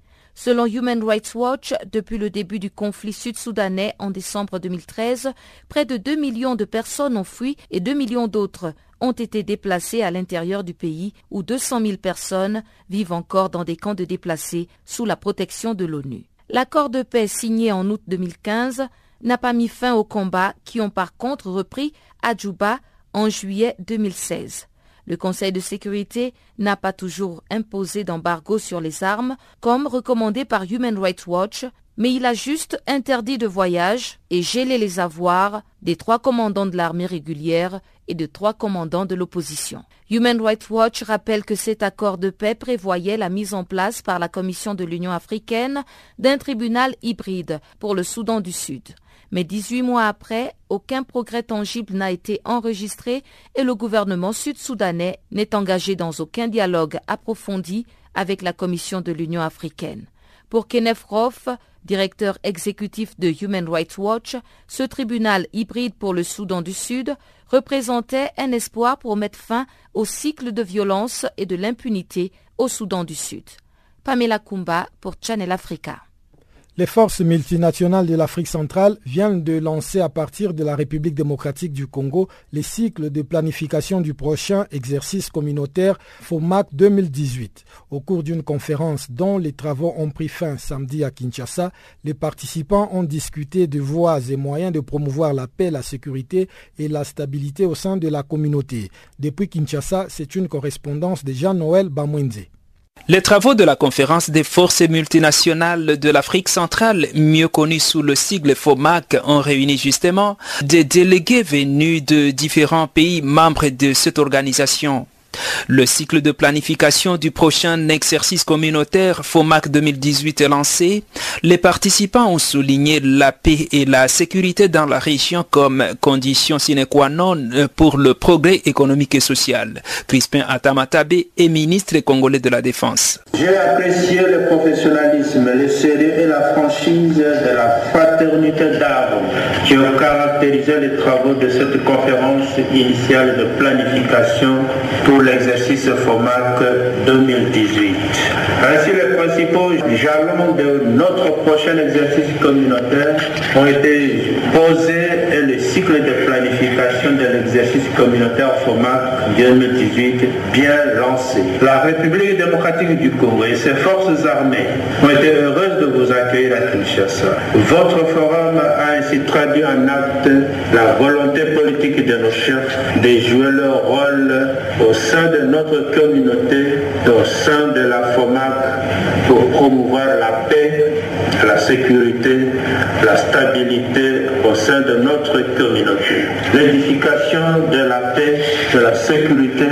Selon Human Rights Watch, depuis le début du conflit sud-soudanais en décembre 2013, près de 2 millions de personnes ont fui et 2 millions d'autres ont été déplacées à l'intérieur du pays où 200 000 personnes vivent encore dans des camps de déplacés sous la protection de l'ONU. L'accord de paix signé en août 2015 n'a pas mis fin aux combats qui ont par contre repris à Djouba en juillet 2016. Le Conseil de sécurité n'a pas toujours imposé d'embargo sur les armes, comme recommandé par Human Rights Watch, mais il a juste interdit de voyage et gelé les avoirs des trois commandants de l'armée régulière et de trois commandants de l'opposition. Human Rights Watch rappelle que cet accord de paix prévoyait la mise en place par la Commission de l'Union africaine d'un tribunal hybride pour le Soudan du Sud. Mais 18 mois après, aucun progrès tangible n'a été enregistré et le gouvernement sud-soudanais n'est engagé dans aucun dialogue approfondi avec la Commission de l'Union africaine. Pour Kenneth Roth, directeur exécutif de Human Rights Watch, ce tribunal hybride pour le Soudan du Sud représentait un espoir pour mettre fin au cycle de violence et de l'impunité au Soudan du Sud. Pamela Kumba pour Channel Africa. Les forces multinationales de l'Afrique centrale viennent de lancer à partir de la République démocratique du Congo les cycles de planification du prochain exercice communautaire FOMAC 2018. Au cours d'une conférence dont les travaux ont pris fin samedi à Kinshasa, les participants ont discuté de voies et moyens de promouvoir la paix, la sécurité et la stabilité au sein de la communauté. Depuis Kinshasa, c'est une correspondance de Jean-Noël Bamwenze. Les travaux de la conférence des forces multinationales de l'Afrique centrale, mieux connue sous le sigle FOMAC, ont réuni justement des délégués venus de différents pays membres de cette organisation. Le cycle de planification du prochain exercice communautaire FOMAC 2018 est lancé. Les participants ont souligné la paix et la sécurité dans la région comme condition sine qua non pour le progrès économique et social. Crispin Atamatabe est ministre congolais de la Défense. J'ai apprécié le professionnalisme, le sérieux et la franchise de la fraternité d'armes qui ont caractérisé les travaux de cette conférence initiale de planification pour pour l'exercice FOMAC 2018. Ainsi, les principaux jalons de notre prochain exercice communautaire ont été posés et le cycle de planification de l'exercice communautaire FOMAC 2018 bien lancé. La République démocratique du Congo et ses forces armées ont été heureuses de vous accueillir à Kinshasa. Votre forum a ainsi traduit en acte la volonté politique de nos chefs de jouer leur rôle au sein de notre communauté, au sein de la FOMAC, pour promouvoir la paix, la sécurité, la stabilité au sein de notre communauté. L'édification de la paix, de la sécurité,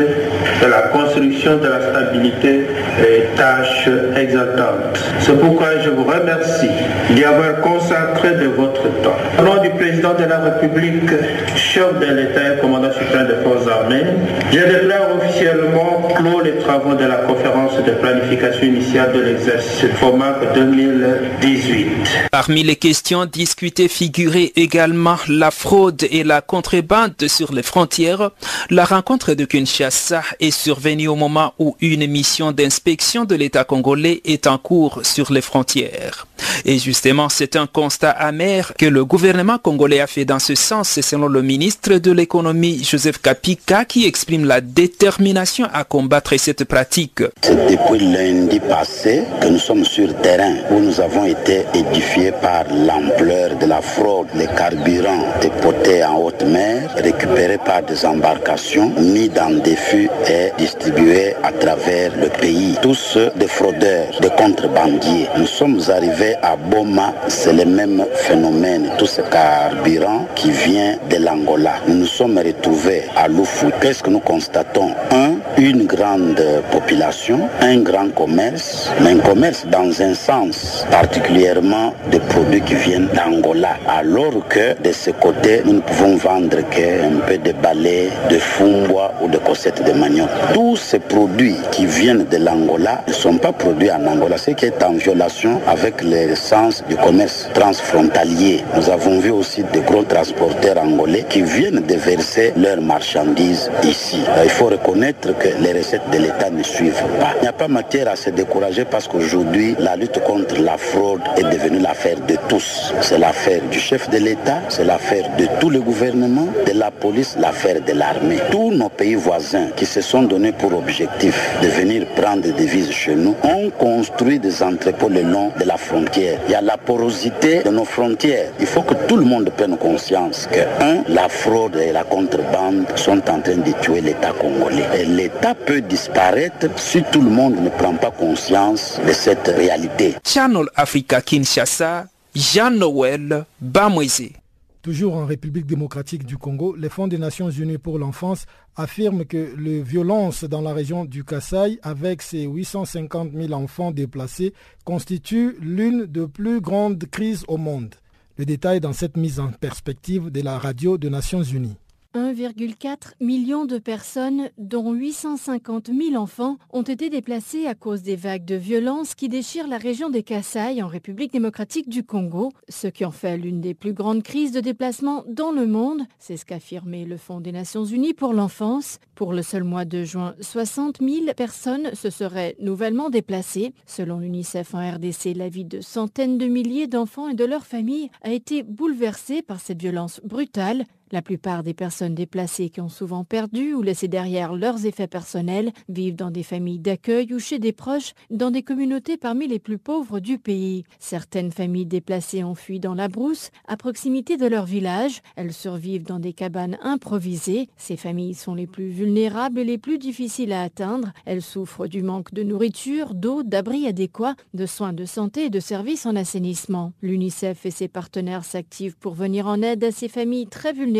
la construction de la stabilité est tâche exaltante. C'est pourquoi je vous remercie d'y avoir consacré de votre temps. Au nom du président de la République, chef de l'État et commandant suprême des forces armées, je déclare officiellement clos les travaux de la conférence de planification initiale de l'exercice FOMAC 2018. Parmi les questions discutées figurait également la fraude et la contrebande sur les frontières. La rencontre de Kinshasa est survenue au moment où une mission d'inspection de l'État congolais est en cours sur les frontières. Et justement, c'est un constat amer que le gouvernement congolais a fait dans ce sens, selon le ministre de l'économie Joseph Kapika, qui exprime la détermination à combattre cette pratique. C'est depuis lundi passé que nous sommes sur terrain où nous avons été édifiés par l'ampleur de la fraude, les carburants déportés en haute mer, récupérés par des embarcations, mis dans des fûts et distribués à travers le pays. Tous des fraudeurs, des contrebandiers. Nous sommes arrivés à Boma, c'est le même phénomène. Tout ce carburant qui vient de l'Angola. Nous nous sommes retrouvés à Loufou. Qu'est-ce que nous constatons? Un, une grande population, un grand commerce, mais un commerce dans un sens, particulièrement des produits qui viennent d'Angola. Alors que de ce côté, nous ne pouvons vendre qu'un peu de balais, de fumbois ou de cossettes de manioc. Tous ces produits qui viennent de l'Angola ne sont pas produits en Angola, ce qui est en violation avec le sens du commerce transfrontalier. Nous avons vu aussi de gros transporteurs angolais qui viennent de verser leurs marchandises ici. Il faut reconnaître que les recettes de l'État ne suivent pas. Il n'y a pas matière à se décourager parce qu'aujourd'hui, la lutte contre la fraude est devenue l'affaire de tous. C'est l'affaire du chef de l'État, c'est l'affaire de tout le gouvernement, de la police, l'affaire de l'armée. Tous nos pays voisins qui se sont donnés pour objectif de venir prendre des devises chez nous ont construit des entrepôts le long de la frontière. Il y a la porosité de nos frontières. Il faut que tout le monde prenne conscience que, un, la fraude et la contrebande sont en train de tuer l'État congolais. Et l'État peut disparaître si tout le monde ne prend pas conscience de cette réalité. Channel Africa Kinshasa, Jean-Noël Bamweze. Toujours en République démocratique du Congo, les Fonds des Nations Unies pour l'enfance affirment que les violences dans la région du Kasaï, avec ses 850 000 enfants déplacés, constituent l'une des plus grandes crises au monde. Le détail dans cette mise en perspective de la radio des Nations Unies. 1,4 million de personnes, dont 850 000 enfants, ont été déplacées à cause des vagues de violence qui déchirent la région des Kasaï en République démocratique du Congo, ce qui en fait l'une des plus grandes crises de déplacement dans le monde. C'est ce qu'a affirmé le Fonds des Nations Unies pour l'enfance. Pour le seul mois de juin, 60 000 personnes se seraient nouvellement déplacées. Selon l'UNICEF en RDC, la vie de centaines de milliers d'enfants et de leurs familles a été bouleversée par cette violence brutale. La plupart des personnes déplacées qui ont souvent perdu ou laissé derrière leurs effets personnels vivent dans des familles d'accueil ou chez des proches dans des communautés parmi les plus pauvres du pays. Certaines familles déplacées ont fui dans la brousse à proximité de leur village. Elles survivent dans des cabanes improvisées. Ces familles sont les plus vulnérables et les plus difficiles à atteindre. Elles souffrent du manque de nourriture, d'eau, d'abris adéquats, de soins de santé et de services en assainissement. L'UNICEF et ses partenaires s'activent pour venir en aide à ces familles très vulnérables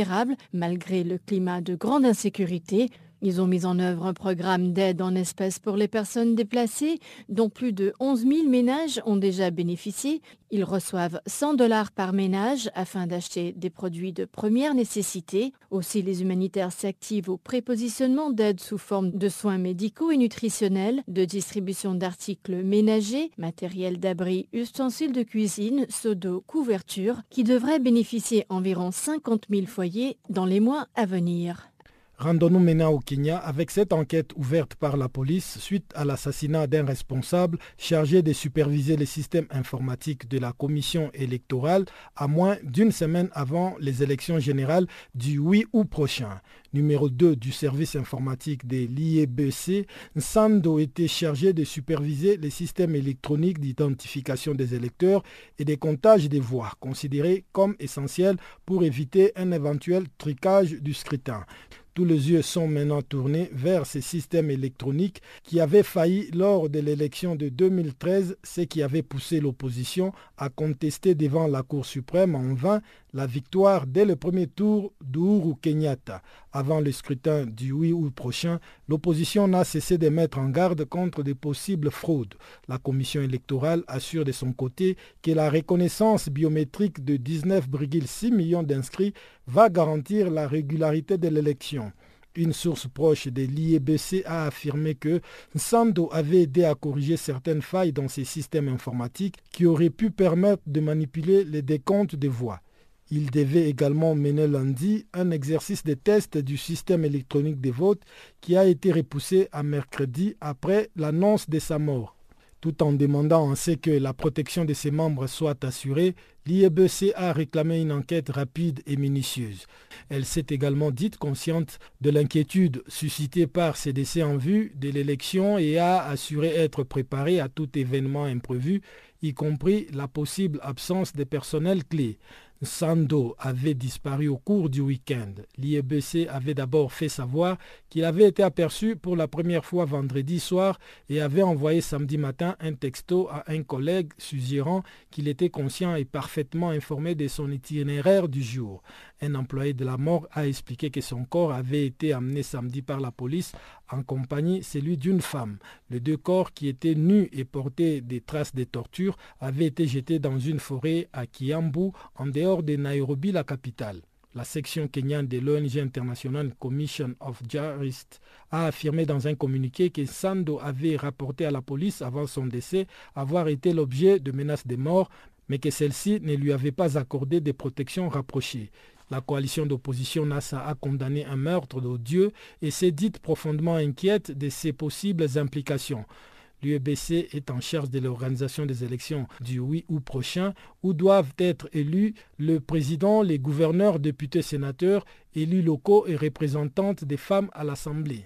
malgré le climat de grande insécurité. Ils ont mis en œuvre un programme d'aide en espèces pour les personnes déplacées, dont plus de 11 000 ménages ont déjà bénéficié. Ils reçoivent 100 dollars par ménage afin d'acheter des produits de première nécessité. Aussi, les humanitaires s'activent au prépositionnement d'aide sous forme de soins médicaux et nutritionnels, de distribution d'articles ménagers, matériel d'abri, ustensiles de cuisine, seaux d'eau, couvertures, qui devraient bénéficier environ 50 000 foyers dans les mois à venir. Rendons-nous maintenant au Kenya avec cette enquête ouverte par la police suite à l'assassinat d'un responsable chargé de superviser les systèmes informatiques de la commission électorale à moins d'une semaine avant les élections générales du 8 août prochain. Numéro 2 du service informatique de l'IEBC, Nsando était chargé de superviser les systèmes électroniques d'identification des électeurs et des comptages des voix, considérés comme essentiels pour éviter un éventuel tricage du scrutin. Tous les yeux sont maintenant tournés vers ces systèmes électroniques qui avaient failli lors de l'élection de 2013, ce qui avait poussé l'opposition à contester devant la Cour suprême en vain la victoire dès le premier tour d'Ouru Kenyatta. Avant le scrutin du 8 août prochain, l'opposition n'a cessé de mettre en garde contre de possibles fraudes. La commission électorale assure de son côté que la reconnaissance biométrique de 19,6 millions d'inscrits va garantir la régularité de l'élection. Une source proche de l'IEBC a affirmé que Sando avait aidé à corriger certaines failles dans ses systèmes informatiques qui auraient pu permettre de manipuler les décomptes des voix. Il devait également mener lundi un exercice de test du système électronique des votes qui a été repoussé à mercredi après l'annonce de sa mort. Tout en demandant ainsi que la protection de ses membres soit assurée, l'IEBC a réclamé une enquête rapide et minutieuse. Elle s'est également dite consciente de l'inquiétude suscitée par ces décès en vue de l'élection et a assuré être préparée à tout événement imprévu, y compris la possible absence de personnel clé. Sando avait disparu au cours du week-end. L'IEBC avait d'abord fait savoir qu'il avait été aperçu pour la première fois vendredi soir et avait envoyé samedi matin un texto à un collègue suggérant qu'il était conscient et parfaitement informé de son itinéraire du jour. Un employé de la mort a expliqué que son corps avait été amené samedi par la police en compagnie celui d'une femme. Les deux corps qui étaient nus et portaient des traces de torture avaient été jetés dans une forêt à Kiambu en dehors de Nairobi, la capitale. La section kenyane de l'ONG International Commission of Jurists a affirmé dans un communiqué que Sando avait rapporté à la police avant son décès avoir été l'objet de menaces de mort, mais que celle-ci ne lui avait pas accordé de protection rapprochée. La coalition d'opposition NASA a condamné un meurtre d'odieux et s'est dite profondément inquiète de ses possibles implications. L'UEBC est en charge de l'organisation des élections du 8 août prochain où doivent être élus le président, les gouverneurs, députés, sénateurs, élus locaux et représentantes des femmes à l'Assemblée.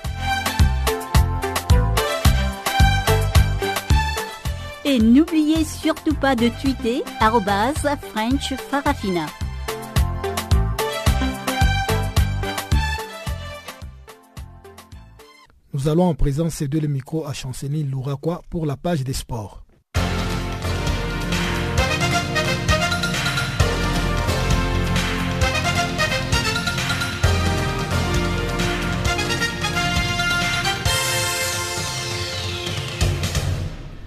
Et n'oubliez surtout pas de tweeter French Farafina. Nous allons en présent céder le micro à Chanceny Louraquois pour la page des sports.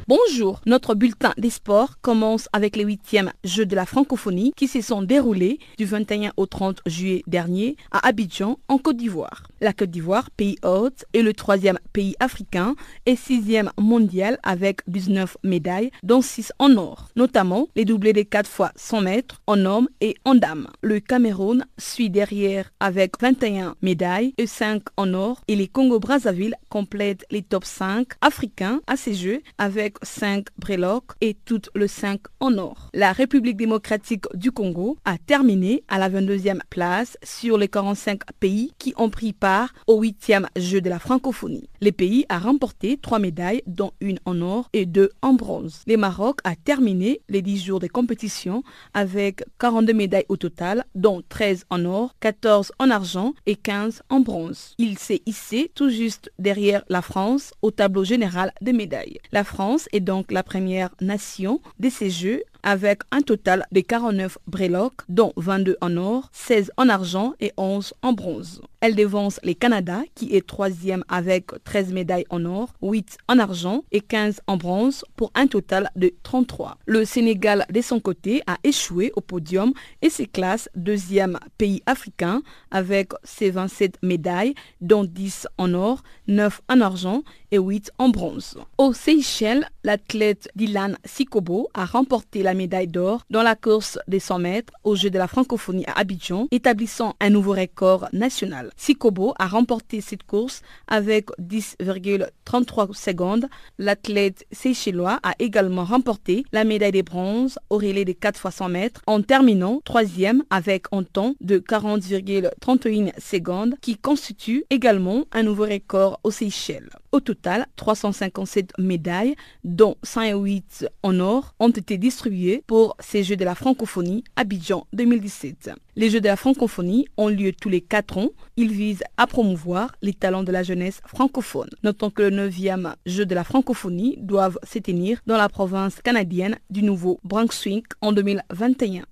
Bonjour, notre bulletin des sports commence avec les huitièmes Jeux de la francophonie qui se sont déroulés du 21 au 30 juillet dernier à Abidjan en Côte d'Ivoire. La Côte d'Ivoire, pays hôte, est le troisième pays africain et sixième mondial avec 19 médailles, dont 6 en or, notamment les doublés des 4 fois 100 mètres en hommes et en dames. Le Cameroun suit derrière avec 21 médailles et 5 en or et les Congo-Brazzaville complètent les top 5 africains à ces Jeux avec 5 breloques et toutes le 5 en or. La République démocratique du Congo a terminé à la 22e place sur les 45 pays qui ont pris part au 8e jeu de la francophonie. Le pays a remporté 3 médailles dont une en or et 2 en bronze. Le Maroc a terminé les 10 jours de compétition avec 42 médailles au total dont 13 en or, 14 en argent et 15 en bronze. Il s'est hissé tout juste derrière la France au tableau général des médailles. La France est donc la première nation de ces Jeux avec un total de 49 breloques, dont 22 en or, 16 en argent et 11 en bronze. Elle dévance les Canada, qui est troisième avec 13 médailles en or, 8 en argent et 15 en bronze, pour un total de 33. Le Sénégal, de son côté, a échoué au podium et se classe deuxième pays africain avec ses 27 médailles, dont 10 en or, 9 en argent et 8 en bronze. Au Seychelles, l'athlète Dylan Sikobo a remporté la médaille d'or dans la course des 100 mètres aux Jeux de la francophonie à Abidjan, établissant un nouveau record national. Sikobo a remporté cette course avec 10,33 secondes. L'athlète seychellois a également remporté la médaille de bronze au relais des 4 x 100 mètres en terminant troisième avec un temps de 40,31 secondes qui constitue également un nouveau record aux Seychelles. Au total, 357 médailles, dont 108 en or, ont été distribuées pour ces Jeux de la francophonie Abidjan 2017. Les Jeux de la francophonie ont lieu tous les 4 ans. Ils visent à promouvoir les talents de la jeunesse francophone. Notons que le 9e Jeu de la francophonie doivent se tenir dans la province canadienne du Nouveau-Brunswick en 2021.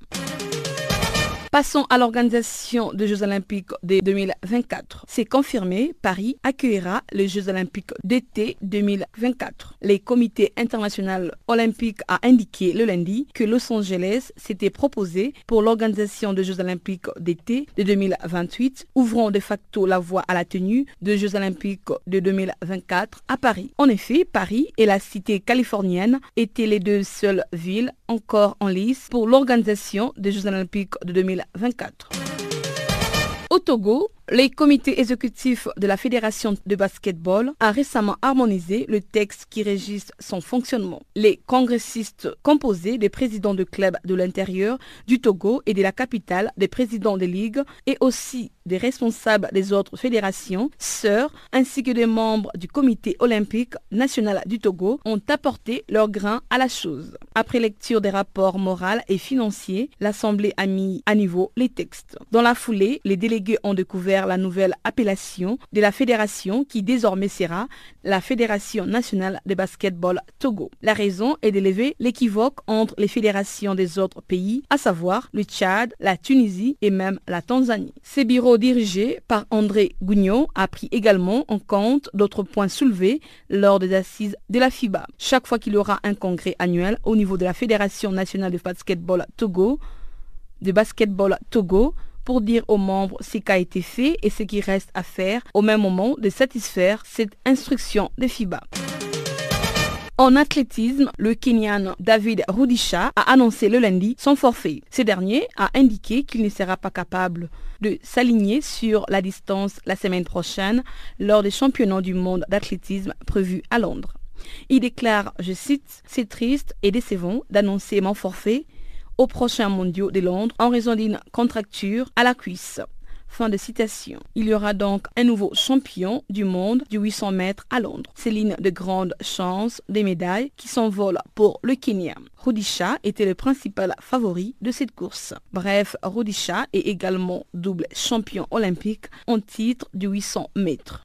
Passons à l'organisation des Jeux olympiques de 2024. C'est confirmé, Paris accueillera les Jeux olympiques d'été 2024. Les comités internationaux olympiques a indiqué le lundi que Los Angeles s'était proposé pour l'organisation des Jeux olympiques d'été de 2028, ouvrant de facto la voie à la tenue des Jeux olympiques de 2024 à Paris. En effet, Paris et la cité californienne étaient les deux seules villes encore en lice pour l'organisation des Jeux olympiques de 2024. Au Togo, les comités exécutifs de la Fédération de basketball a récemment harmonisé le texte qui régisse son fonctionnement. Les congressistes composés des présidents de clubs de l'intérieur du Togo et de la capitale, des présidents des ligues et aussi des responsables des autres fédérations, sœurs, ainsi que des membres du comité olympique national du Togo ont apporté leur grain à la chose. Après lecture des rapports moraux et financiers, l'Assemblée a mis à niveau les textes. Dans la foulée, les délégués ont découvert la nouvelle appellation de la fédération qui désormais sera la Fédération nationale de basketball Togo. La raison est d'élever l'équivoque entre les fédérations des autres pays, à savoir le Tchad, la Tunisie et même la Tanzanie. Ces bureaux dirigés par André Gougnot a pris également en compte d'autres points soulevés lors des assises de la FIBA. Chaque fois qu'il y aura un congrès annuel au niveau de la Fédération nationale de basketball Togo, de basketball Togo, pour dire aux membres ce qui a été fait et ce qui reste à faire au même moment de satisfaire cette instruction de FIBA. En athlétisme, le Kenyan David Rudisha a annoncé le lundi son forfait. Ce dernier a indiqué qu'il ne sera pas capable de s'aligner sur la distance la semaine prochaine lors des championnats du monde d'athlétisme prévus à Londres. Il déclare, je cite, C'est triste et décevant d'annoncer mon forfait aux prochains mondiaux de Londres en raison d'une contracture à la cuisse. Fin de citation. Il y aura donc un nouveau champion du monde du 800 mètres à Londres. C'est l'une de grandes chances des médailles qui s'envolent pour le Kenya. Rudisha était le principal favori de cette course. Bref, Rudisha est également double champion olympique en titre du 800 mètres.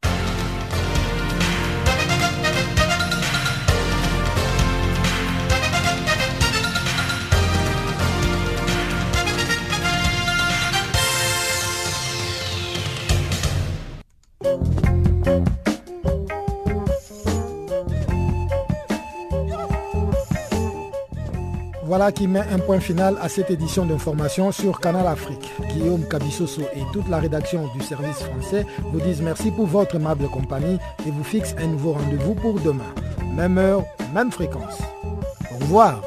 Voilà qui met un point final à cette édition d'information sur Canal Afrique. Guillaume Cabissoso et toute la rédaction du service français vous disent merci pour votre aimable compagnie et vous fixent un nouveau rendez-vous pour demain. Même heure, même fréquence. Au revoir.